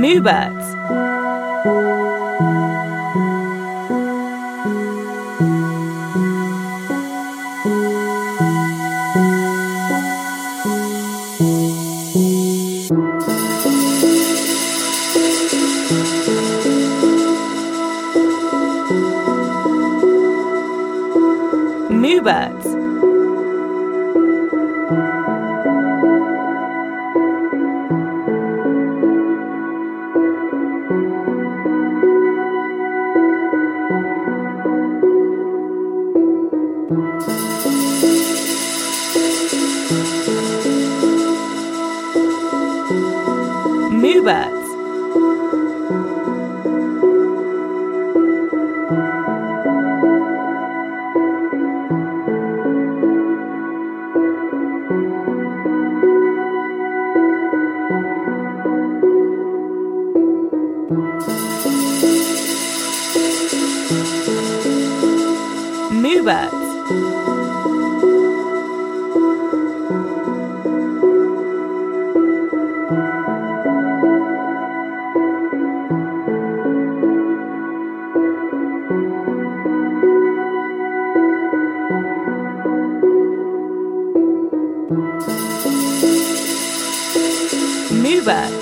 Muba that. That.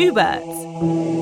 Two Birds.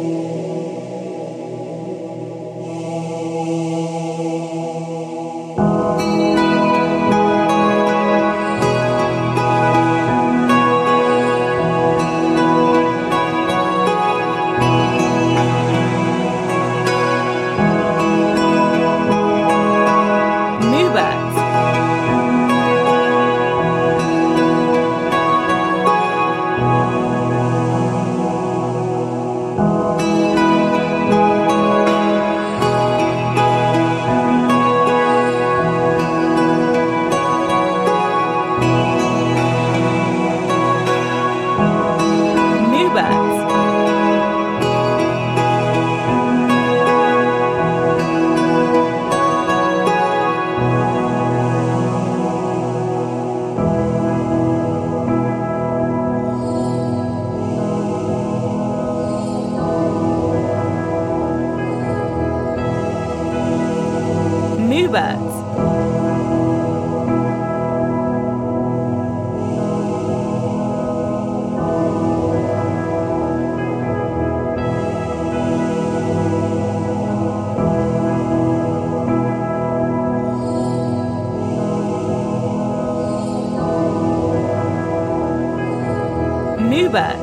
Amoeba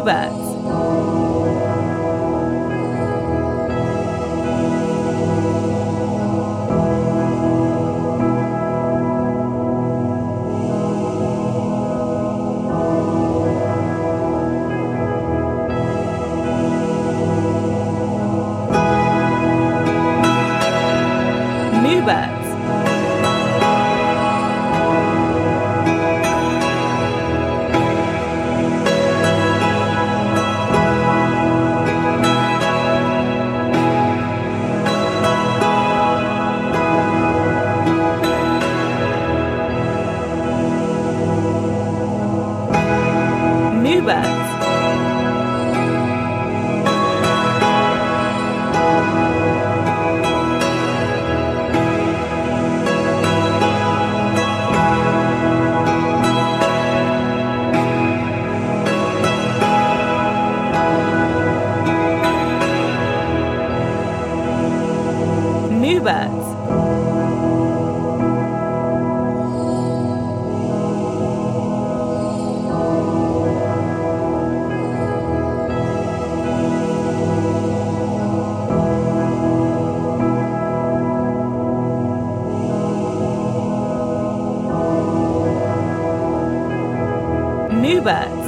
Cuba. But.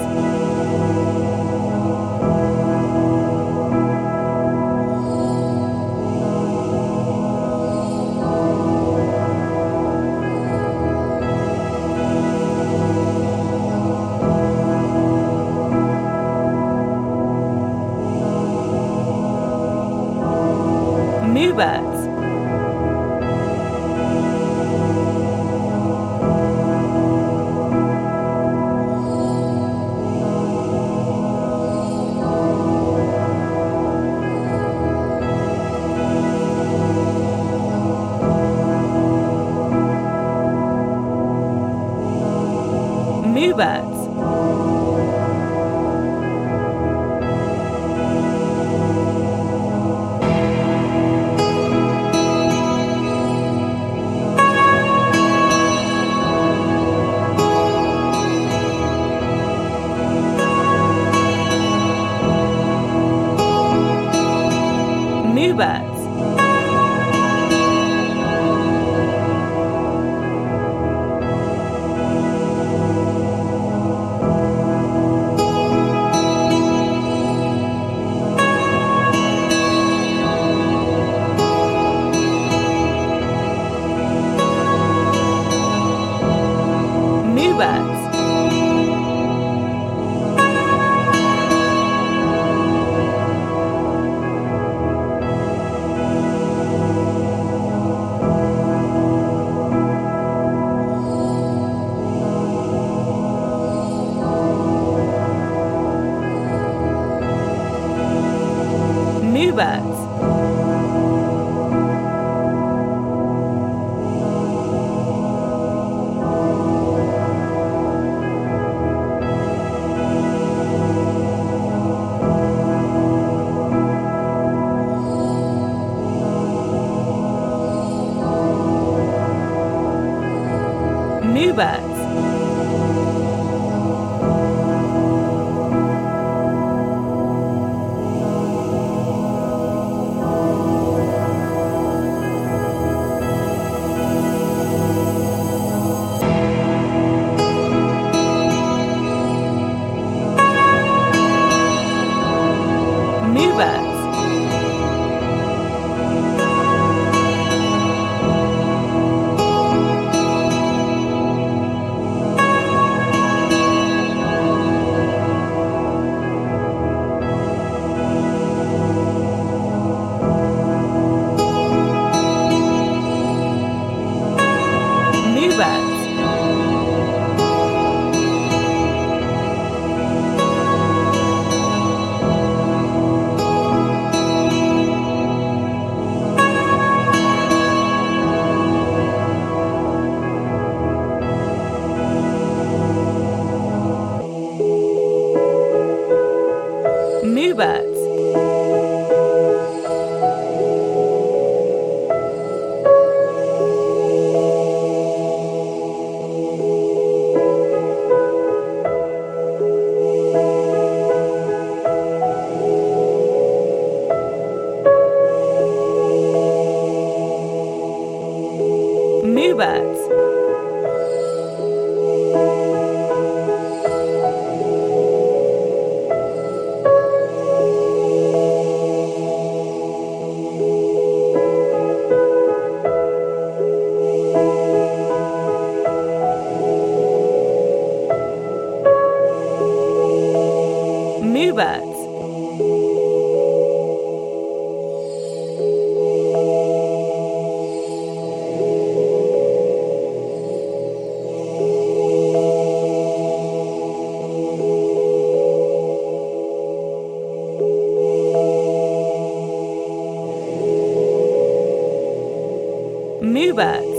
Cuba